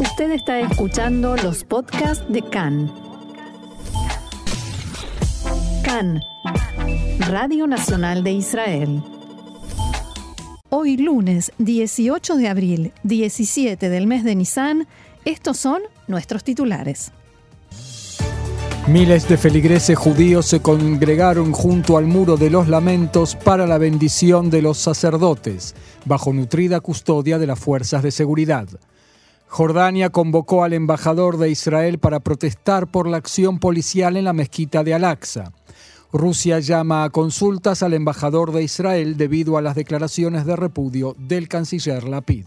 Usted está escuchando los podcasts de CAN. CAN, Radio Nacional de Israel. Hoy lunes 18 de abril, 17 del mes de Nisan, estos son nuestros titulares. Miles de feligreses judíos se congregaron junto al muro de los lamentos para la bendición de los sacerdotes, bajo nutrida custodia de las fuerzas de seguridad. Jordania convocó al embajador de Israel para protestar por la acción policial en la mezquita de Al-Aqsa. Rusia llama a consultas al embajador de Israel debido a las declaraciones de repudio del canciller Lapid.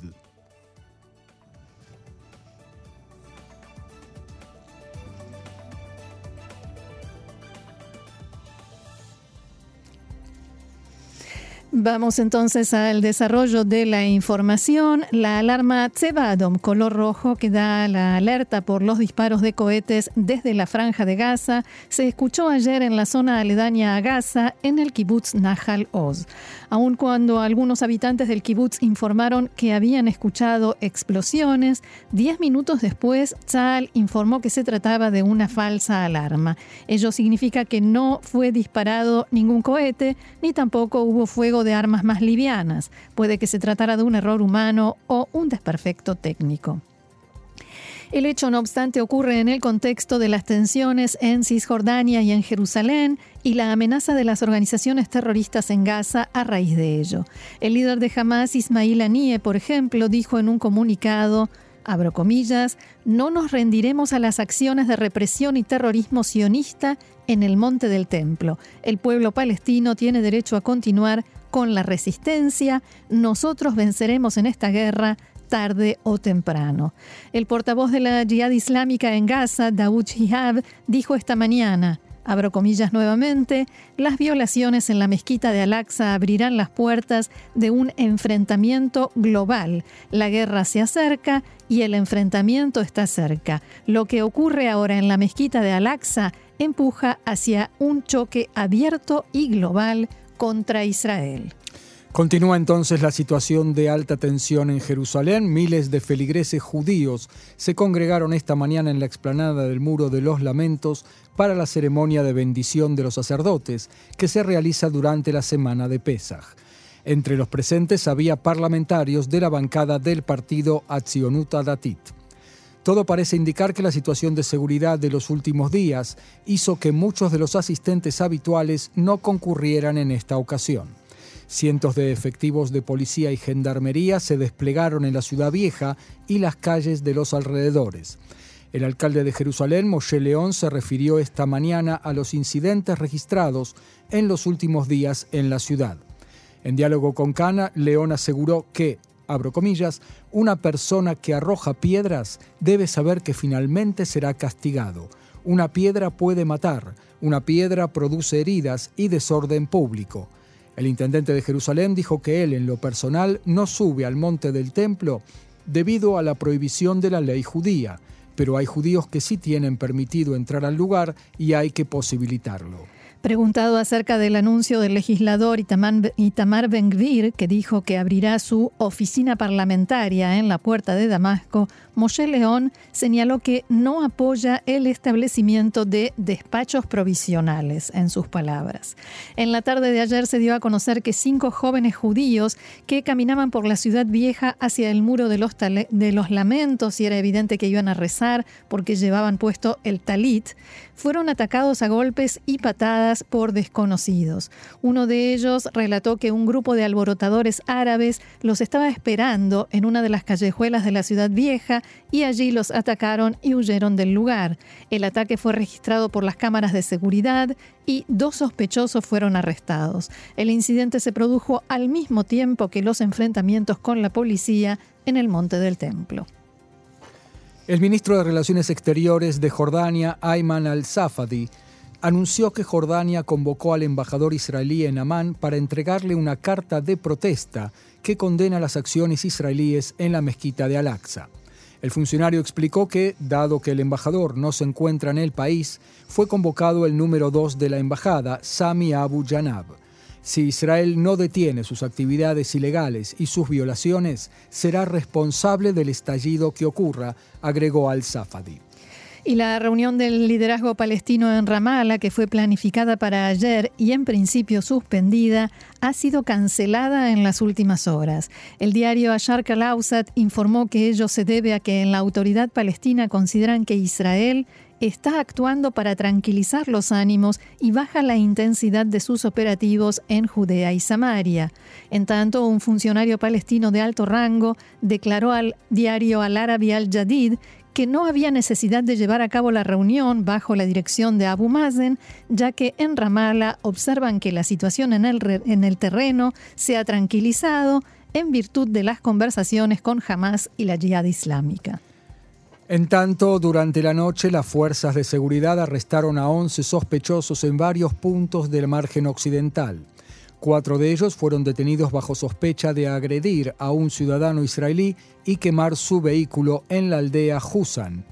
Vamos entonces al desarrollo de la información. La alarma Tsevadom, color rojo, que da la alerta por los disparos de cohetes desde la franja de Gaza, se escuchó ayer en la zona aledaña a Gaza, en el kibbutz Nahal Oz. Aun cuando algunos habitantes del kibbutz informaron que habían escuchado explosiones, diez minutos después, Tzal informó que se trataba de una falsa alarma. Ello significa que no fue disparado ningún cohete, ni tampoco hubo fuego de armas más livianas. Puede que se tratara de un error humano o un desperfecto técnico. El hecho, no obstante, ocurre en el contexto de las tensiones en Cisjordania y en Jerusalén y la amenaza de las organizaciones terroristas en Gaza a raíz de ello. El líder de Hamas, Ismail Anie, por ejemplo, dijo en un comunicado abro comillas, no nos rendiremos a las acciones de represión y terrorismo sionista en el monte del templo. El pueblo palestino tiene derecho a continuar con la resistencia, nosotros venceremos en esta guerra tarde o temprano. El portavoz de la Jihad Islámica en Gaza, Daoud Shihab, dijo esta mañana, abro comillas nuevamente, las violaciones en la mezquita de Al-Aqsa abrirán las puertas de un enfrentamiento global. La guerra se acerca y el enfrentamiento está cerca. Lo que ocurre ahora en la mezquita de Al-Aqsa empuja hacia un choque abierto y global contra Israel. Continúa entonces la situación de alta tensión en Jerusalén. Miles de feligreses judíos se congregaron esta mañana en la explanada del Muro de los Lamentos para la ceremonia de bendición de los sacerdotes que se realiza durante la semana de Pesaj. Entre los presentes había parlamentarios de la bancada del partido Atzionuta Datit. Todo parece indicar que la situación de seguridad de los últimos días hizo que muchos de los asistentes habituales no concurrieran en esta ocasión. Cientos de efectivos de policía y gendarmería se desplegaron en la ciudad vieja y las calles de los alrededores. El alcalde de Jerusalén, Moshe León, se refirió esta mañana a los incidentes registrados en los últimos días en la ciudad. En diálogo con Cana, León aseguró que, abro comillas, una persona que arroja piedras debe saber que finalmente será castigado. Una piedra puede matar, una piedra produce heridas y desorden público. El intendente de Jerusalén dijo que él en lo personal no sube al monte del templo debido a la prohibición de la ley judía, pero hay judíos que sí tienen permitido entrar al lugar y hay que posibilitarlo. Preguntado acerca del anuncio del legislador Itamar Ben-Gvir, que dijo que abrirá su oficina parlamentaria en la puerta de Damasco, Moshe León señaló que no apoya el establecimiento de despachos provisionales, en sus palabras. En la tarde de ayer se dio a conocer que cinco jóvenes judíos que caminaban por la ciudad vieja hacia el muro de los, lamentos y era evidente que iban a rezar porque llevaban puesto el talit, fueron atacados a golpes y patadas por desconocidos. Uno de ellos relató que un grupo de alborotadores árabes los estaba esperando en una de las callejuelas de la ciudad vieja y allí los atacaron y huyeron del lugar. El ataque fue registrado por las cámaras de seguridad y dos sospechosos fueron arrestados. El incidente se produjo al mismo tiempo que los enfrentamientos con la policía en el Monte del Templo. El ministro de Relaciones Exteriores de Jordania, Ayman al-Safadi, anunció que Jordania convocó al embajador israelí en Amán para entregarle una carta de protesta que condena las acciones israelíes en la mezquita de Al-Aqsa. El funcionario explicó que, dado que el embajador no se encuentra en el país, fue convocado el número dos de la embajada, Sami Abu Janab. Si Israel no detiene sus actividades ilegales y sus violaciones, será responsable del estallido que ocurra, agregó al-Safadi. Y la reunión del liderazgo palestino en Ramallah, que fue planificada para ayer y en principio suspendida, ha sido cancelada en las últimas horas. El diario Ashar Kalausat informó que ello se debe a que en la autoridad palestina consideran que Israel está actuando para tranquilizar los ánimos y baja la intensidad de sus operativos en Judea y Samaria. En tanto, un funcionario palestino de alto rango declaró al diario Al Arabi Al Jadid que no había necesidad de llevar a cabo la reunión bajo la dirección de Abu Mazen, ya que en Ramallah observan que la situación en el, en el terreno se ha tranquilizado en virtud de las conversaciones con Hamas y la Jihad Islámica. En tanto, durante la noche las fuerzas de seguridad arrestaron a 11 sospechosos en varios puntos del margen occidental. Cuatro de ellos fueron detenidos bajo sospecha de agredir a un ciudadano israelí y quemar su vehículo en la aldea Husan.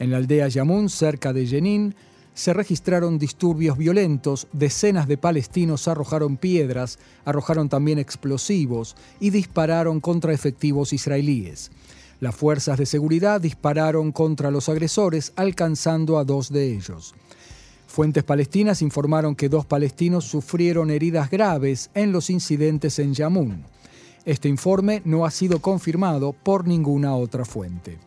En la aldea Yamun, cerca de Jenin, se registraron disturbios violentos, decenas de palestinos arrojaron piedras, arrojaron también explosivos y dispararon contra efectivos israelíes. Las fuerzas de seguridad dispararon contra los agresores, alcanzando a dos de ellos. Fuentes palestinas informaron que dos palestinos sufrieron heridas graves en los incidentes en Yamun. Este informe no ha sido confirmado por ninguna otra fuente.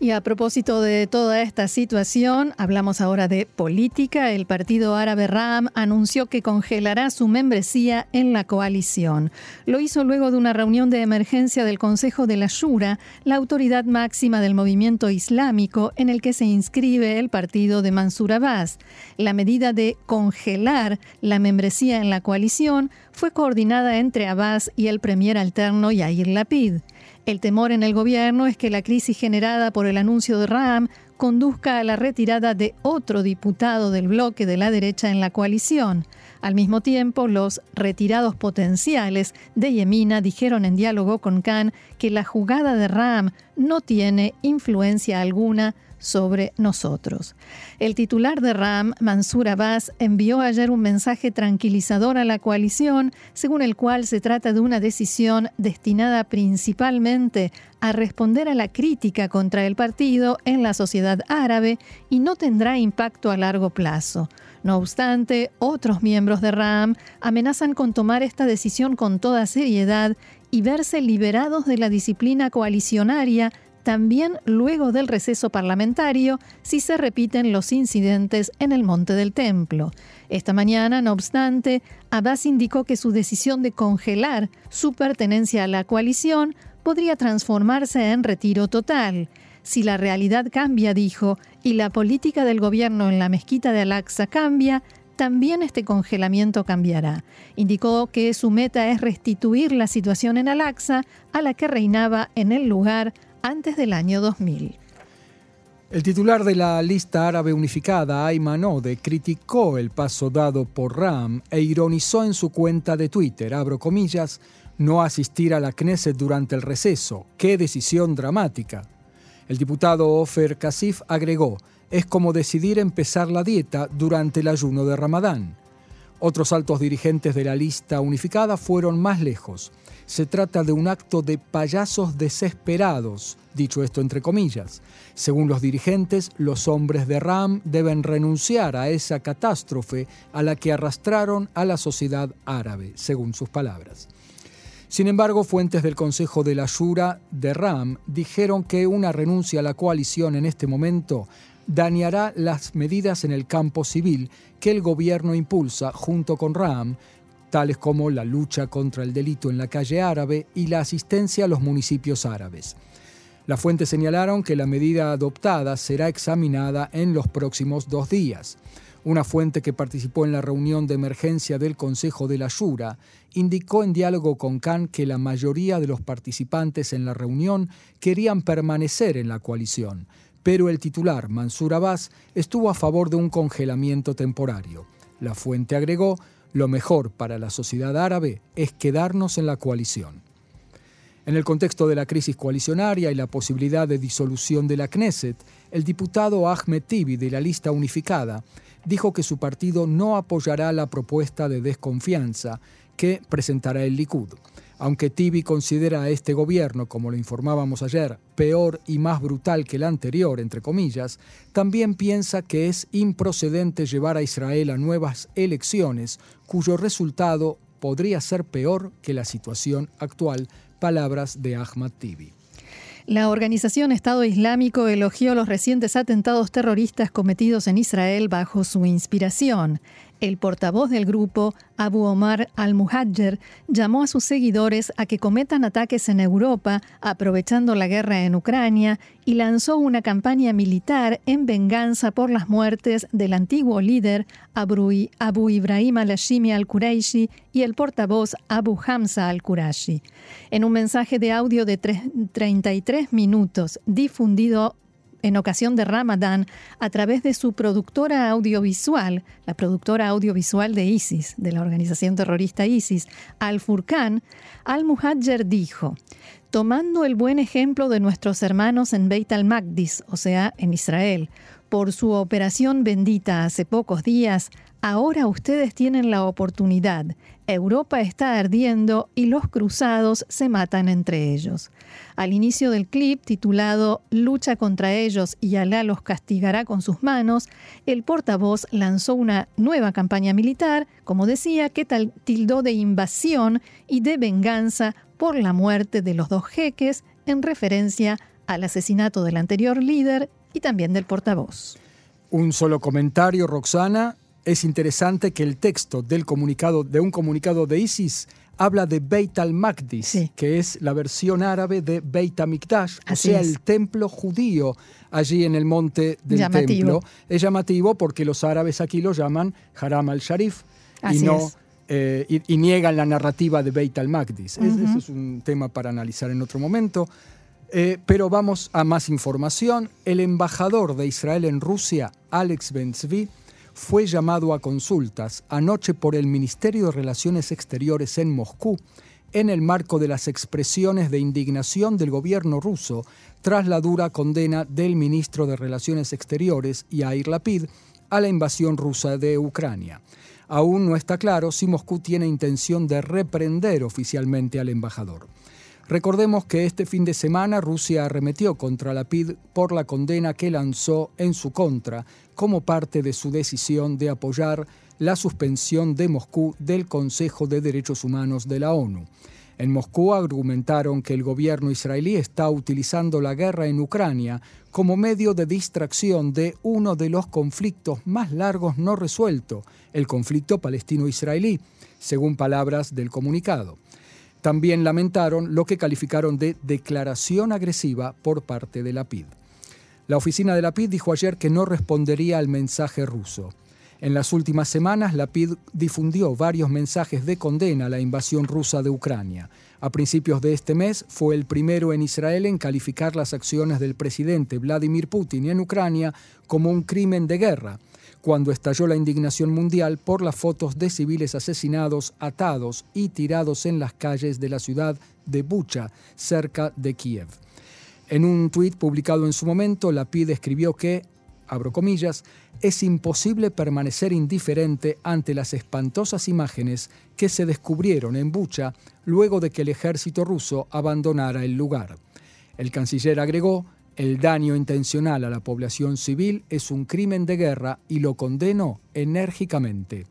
Y a propósito de toda esta situación, hablamos ahora de política. El partido árabe RAM anunció que congelará su membresía en la coalición. Lo hizo luego de una reunión de emergencia del Consejo de la Shura, la autoridad máxima del movimiento islámico en el que se inscribe el partido de Mansur Abbas. La medida de congelar la membresía en la coalición fue coordinada entre Abbas y el premier alterno Yair Lapid. El temor en el gobierno es que la crisis generada por el anuncio de Ram conduzca a la retirada de otro diputado del bloque de la derecha en la coalición. Al mismo tiempo, los retirados potenciales de Yemina dijeron en diálogo con Khan que la jugada de Ram no tiene influencia alguna sobre nosotros. El titular de RAM, Mansur Abbas, envió ayer un mensaje tranquilizador a la coalición, según el cual se trata de una decisión destinada principalmente a responder a la crítica contra el partido en la sociedad árabe y no tendrá impacto a largo plazo. No obstante, otros miembros de RAM amenazan con tomar esta decisión con toda seriedad y verse liberados de la disciplina coalicionaria también luego del receso parlamentario si se repiten los incidentes en el Monte del Templo. Esta mañana, no obstante, Abbas indicó que su decisión de congelar su pertenencia a la coalición podría transformarse en retiro total. Si la realidad cambia, dijo, y la política del gobierno en la mezquita de Al-Aqsa cambia, también este congelamiento cambiará. Indicó que su meta es restituir la situación en Al-Aqsa a la que reinaba en el lugar antes del año 2000. El titular de la lista árabe unificada, Ayman Ode, criticó el paso dado por Ram e ironizó en su cuenta de Twitter, abro comillas, no asistir a la Knesset durante el receso. ¡Qué decisión dramática! El diputado Ofer Kasif agregó, es como decidir empezar la dieta durante el ayuno de Ramadán. Otros altos dirigentes de la lista unificada fueron más lejos se trata de un acto de payasos desesperados, dicho esto entre comillas. Según los dirigentes, los hombres de Ram deben renunciar a esa catástrofe a la que arrastraron a la sociedad árabe, según sus palabras. Sin embargo, fuentes del Consejo de la Shura de Ram dijeron que una renuncia a la coalición en este momento dañará las medidas en el campo civil que el gobierno impulsa junto con Ram tales como la lucha contra el delito en la calle árabe y la asistencia a los municipios árabes. Las fuentes señalaron que la medida adoptada será examinada en los próximos dos días. Una fuente que participó en la reunión de emergencia del Consejo de la Shura indicó en diálogo con Khan que la mayoría de los participantes en la reunión querían permanecer en la coalición, pero el titular, Mansur Abbas, estuvo a favor de un congelamiento temporario. La fuente agregó lo mejor para la sociedad árabe es quedarnos en la coalición. En el contexto de la crisis coalicionaria y la posibilidad de disolución de la Knesset, el diputado Ahmed Tibi de la lista unificada dijo que su partido no apoyará la propuesta de desconfianza que presentará el Likud. Aunque Tibi considera a este gobierno, como lo informábamos ayer, peor y más brutal que el anterior, entre comillas, también piensa que es improcedente llevar a Israel a nuevas elecciones cuyo resultado podría ser peor que la situación actual, palabras de Ahmad Tibi. La organización Estado Islámico elogió los recientes atentados terroristas cometidos en Israel bajo su inspiración. El portavoz del grupo, Abu Omar al-Muhajjer, llamó a sus seguidores a que cometan ataques en Europa, aprovechando la guerra en Ucrania, y lanzó una campaña militar en venganza por las muertes del antiguo líder Abu, Ibrahim al-Hashimi al-Quraishi y el portavoz Abu Hamza al-Qurashi. En un mensaje de audio de 33 minutos difundido en ocasión de Ramadán a través de su productora audiovisual, la productora audiovisual de ISIS, de la organización terrorista ISIS, Al-Furqan, Al-Muhajjer dijo, tomando el buen ejemplo de nuestros hermanos en Beit al-Maqdis, o sea, en Israel, por su operación bendita hace pocos días, ahora ustedes tienen la oportunidad. Europa está ardiendo y los cruzados se matan entre ellos. Al inicio del clip, titulado Lucha contra ellos y Alá los castigará con sus manos, el portavoz lanzó una nueva campaña militar, como decía, que tildó de invasión y de venganza por la muerte de los dos jeques en referencia al asesinato del anterior líder y también del portavoz. Un solo comentario, Roxana. Es interesante que el texto del comunicado, de un comunicado de ISIS habla de Beit al-Maqdis, que es la versión árabe de Beit HaMikdash, o sea, el templo judío allí en el monte del templo. Es llamativo porque los árabes aquí lo llaman Haram al-Sharif y no eh, y, niegan la narrativa de Beit al-Maqdis. Ese es un tema para analizar en otro momento. Eh, pero vamos a más información. El embajador de Israel en Rusia, Alex Benzvi, fue llamado a consultas anoche por el Ministerio de Relaciones Exteriores en Moscú en el marco de las expresiones de indignación del gobierno ruso tras la dura condena del ministro de Relaciones Exteriores, Yair Lapid, a la invasión rusa de Ucrania. Aún no está claro si Moscú tiene intención de reprender oficialmente al embajador. Recordemos que este fin de semana Rusia arremetió contra la PID por la condena que lanzó en su contra como parte de su decisión de apoyar la suspensión de Moscú del Consejo de Derechos Humanos de la ONU. En Moscú argumentaron que el gobierno israelí está utilizando la guerra en Ucrania como medio de distracción de uno de los conflictos más largos no resuelto, el conflicto palestino-israelí, según palabras del comunicado. También lamentaron lo que calificaron de declaración agresiva por parte de la PID. La oficina de la PID dijo ayer que no respondería al mensaje ruso. En las últimas semanas, la PID difundió varios mensajes de condena a la invasión rusa de Ucrania. A principios de este mes fue el primero en Israel en calificar las acciones del presidente Vladimir Putin en Ucrania como un crimen de guerra cuando estalló la indignación mundial por las fotos de civiles asesinados, atados y tirados en las calles de la ciudad de Bucha, cerca de Kiev. En un tuit publicado en su momento, la PID escribió que, abro comillas, es imposible permanecer indiferente ante las espantosas imágenes que se descubrieron en Bucha luego de que el ejército ruso abandonara el lugar. El canciller agregó el daño intencional a la población civil es un crimen de guerra y lo condeno enérgicamente.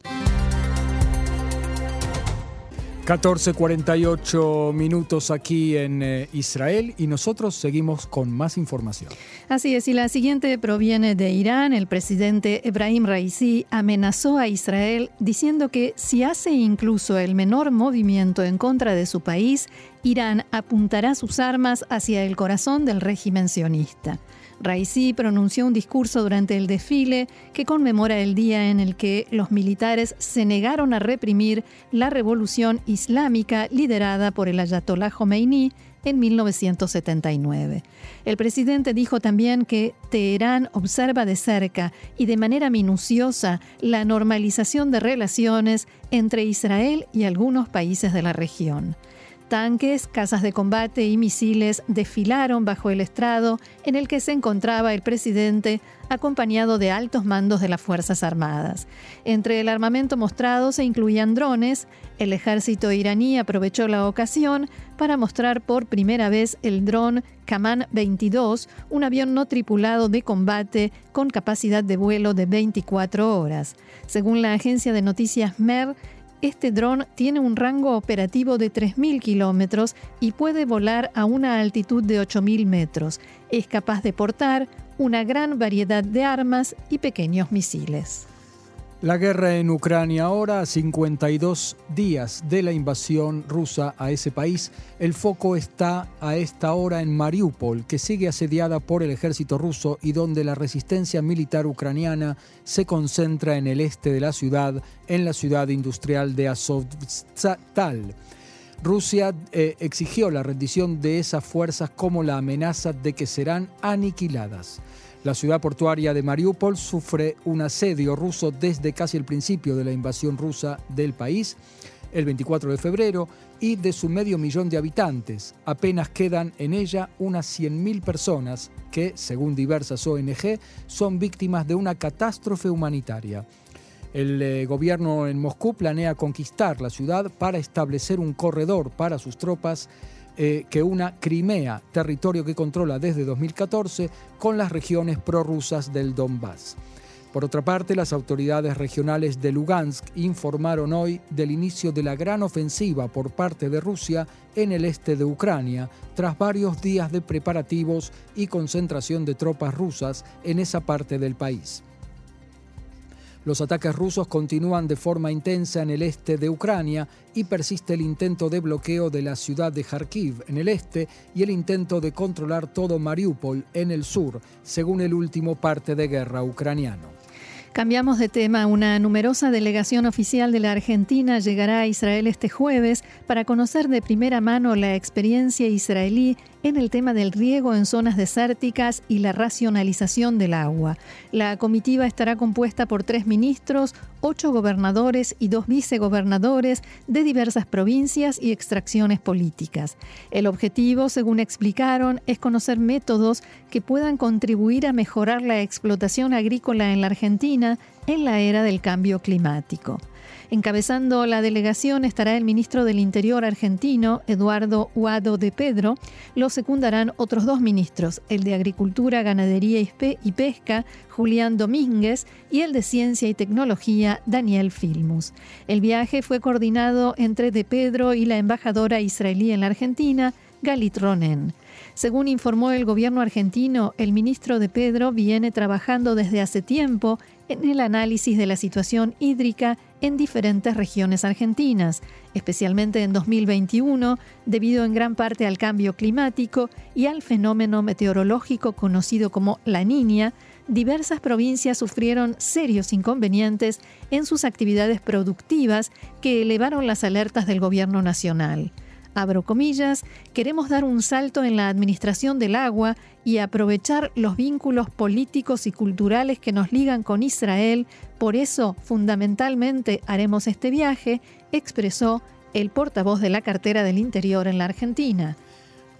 14.48 minutos aquí en eh, Israel y nosotros seguimos con más información. Así es, y la siguiente proviene de Irán. El presidente Ebrahim Raisi amenazó a Israel diciendo que si hace incluso el menor movimiento en contra de su país, Irán apuntará sus armas hacia el corazón del régimen sionista. Raisi pronunció un discurso durante el desfile que conmemora el día en el que los militares se negaron a reprimir la revolución islámica liderada por el ayatollah Khomeini en 1979. El presidente dijo también que Teherán observa de cerca y de manera minuciosa la normalización de relaciones entre Israel y algunos países de la región. Tanques, casas de combate y misiles desfilaron bajo el estrado en el que se encontraba el presidente acompañado de altos mandos de las Fuerzas Armadas. Entre el armamento mostrado se incluían drones. El ejército iraní aprovechó la ocasión para mostrar por primera vez el dron Kaman 22, un avión no tripulado de combate con capacidad de vuelo de 24 horas. Según la agencia de noticias MER, este dron tiene un rango operativo de 3.000 kilómetros y puede volar a una altitud de 8.000 metros. Es capaz de portar una gran variedad de armas y pequeños misiles. La guerra en Ucrania ahora, a 52 días de la invasión rusa a ese país, el foco está a esta hora en Mariupol, que sigue asediada por el ejército ruso y donde la resistencia militar ucraniana se concentra en el este de la ciudad, en la ciudad industrial de Azovstal. Rusia eh, exigió la rendición de esas fuerzas como la amenaza de que serán aniquiladas. La ciudad portuaria de Mariupol sufre un asedio ruso desde casi el principio de la invasión rusa del país, el 24 de febrero, y de su medio millón de habitantes. Apenas quedan en ella unas 100.000 personas que, según diversas ONG, son víctimas de una catástrofe humanitaria. El eh, gobierno en Moscú planea conquistar la ciudad para establecer un corredor para sus tropas eh, que una Crimea, territorio que controla desde 2014, con las regiones prorrusas del Donbass. Por otra parte, las autoridades regionales de Lugansk informaron hoy del inicio de la gran ofensiva por parte de Rusia en el este de Ucrania, tras varios días de preparativos y concentración de tropas rusas en esa parte del país. Los ataques rusos continúan de forma intensa en el este de Ucrania y persiste el intento de bloqueo de la ciudad de Kharkiv en el este y el intento de controlar todo Mariupol en el sur, según el último parte de guerra ucraniano. Cambiamos de tema. Una numerosa delegación oficial de la Argentina llegará a Israel este jueves para conocer de primera mano la experiencia israelí en el tema del riego en zonas desérticas y la racionalización del agua. La comitiva estará compuesta por tres ministros, ocho gobernadores y dos vicegobernadores de diversas provincias y extracciones políticas. El objetivo, según explicaron, es conocer métodos que puedan contribuir a mejorar la explotación agrícola en la Argentina en la era del cambio climático. Encabezando la delegación estará el ministro del Interior argentino, Eduardo Huado de Pedro. Lo secundarán otros dos ministros, el de Agricultura, Ganadería y Pesca, Julián Domínguez, y el de Ciencia y Tecnología, Daniel Filmus. El viaje fue coordinado entre De Pedro y la embajadora israelí en la Argentina, Galit Ronen. Según informó el gobierno argentino, el ministro de Pedro viene trabajando desde hace tiempo en el análisis de la situación hídrica en diferentes regiones argentinas, especialmente en 2021, debido en gran parte al cambio climático y al fenómeno meteorológico conocido como la niña, diversas provincias sufrieron serios inconvenientes en sus actividades productivas que elevaron las alertas del gobierno nacional abro comillas, queremos dar un salto en la administración del agua y aprovechar los vínculos políticos y culturales que nos ligan con Israel. Por eso, fundamentalmente, haremos este viaje, expresó el portavoz de la cartera del Interior en la Argentina.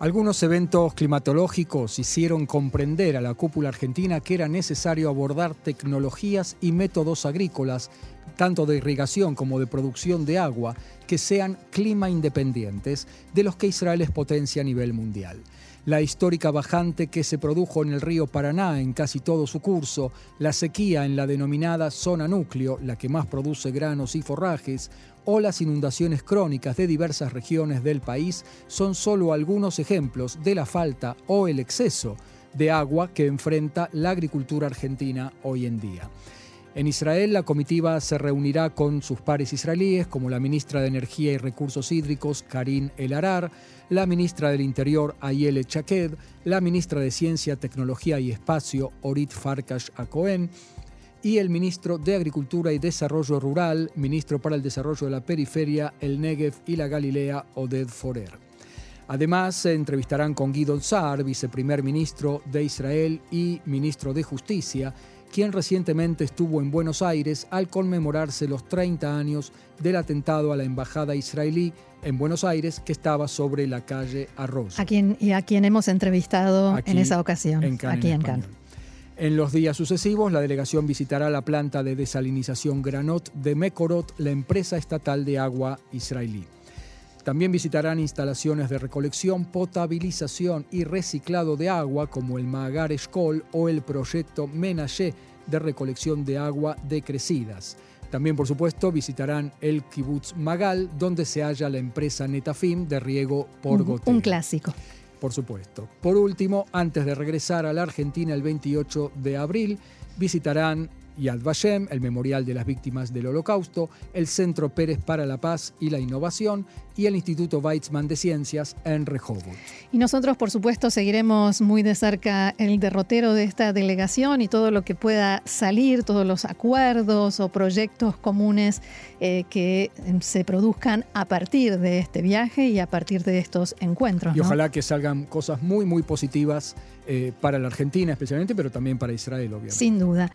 Algunos eventos climatológicos hicieron comprender a la cúpula argentina que era necesario abordar tecnologías y métodos agrícolas, tanto de irrigación como de producción de agua, que sean clima independientes de los que Israel es potencia a nivel mundial. La histórica bajante que se produjo en el río Paraná en casi todo su curso, la sequía en la denominada zona núcleo, la que más produce granos y forrajes, o las inundaciones crónicas de diversas regiones del país son solo algunos ejemplos de la falta o el exceso de agua que enfrenta la agricultura argentina hoy en día. En Israel, la comitiva se reunirá con sus pares israelíes, como la ministra de Energía y Recursos Hídricos, Karin El Arar, la ministra del Interior, Ayele Chaked, la ministra de Ciencia, Tecnología y Espacio, Orit Farkash Akohen, y el ministro de Agricultura y Desarrollo Rural, ministro para el Desarrollo de la Periferia, el Negev y la Galilea, Oded Forer. Además, se entrevistarán con Guido Saar, viceprimer ministro de Israel y ministro de Justicia, quien recientemente estuvo en Buenos Aires al conmemorarse los 30 años del atentado a la embajada israelí en Buenos Aires que estaba sobre la calle Arroyo. A quien, y a quien hemos entrevistado en esa ocasión, aquí en Cannes. En los días sucesivos, la delegación visitará la planta de desalinización Granot de Mekorot, la empresa estatal de agua israelí. También visitarán instalaciones de recolección, potabilización y reciclado de agua como el Magar Eshkol o el proyecto Menashe de recolección de agua de crecidas. También, por supuesto, visitarán el Kibbutz Magal, donde se halla la empresa Netafim de riego por goteo. Un clásico por supuesto. Por último, antes de regresar a la Argentina el 28 de abril, visitarán Yad Vashem, el Memorial de las Víctimas del Holocausto, el Centro Pérez para la Paz y la Innovación y el Instituto Weizmann de Ciencias en Rehoboth. Y nosotros, por supuesto, seguiremos muy de cerca el derrotero de esta delegación y todo lo que pueda salir, todos los acuerdos o proyectos comunes eh, que se produzcan a partir de este viaje y a partir de estos encuentros. Y ojalá que salgan cosas muy, muy positivas eh, para la Argentina especialmente, pero también para Israel, obviamente. Sin duda.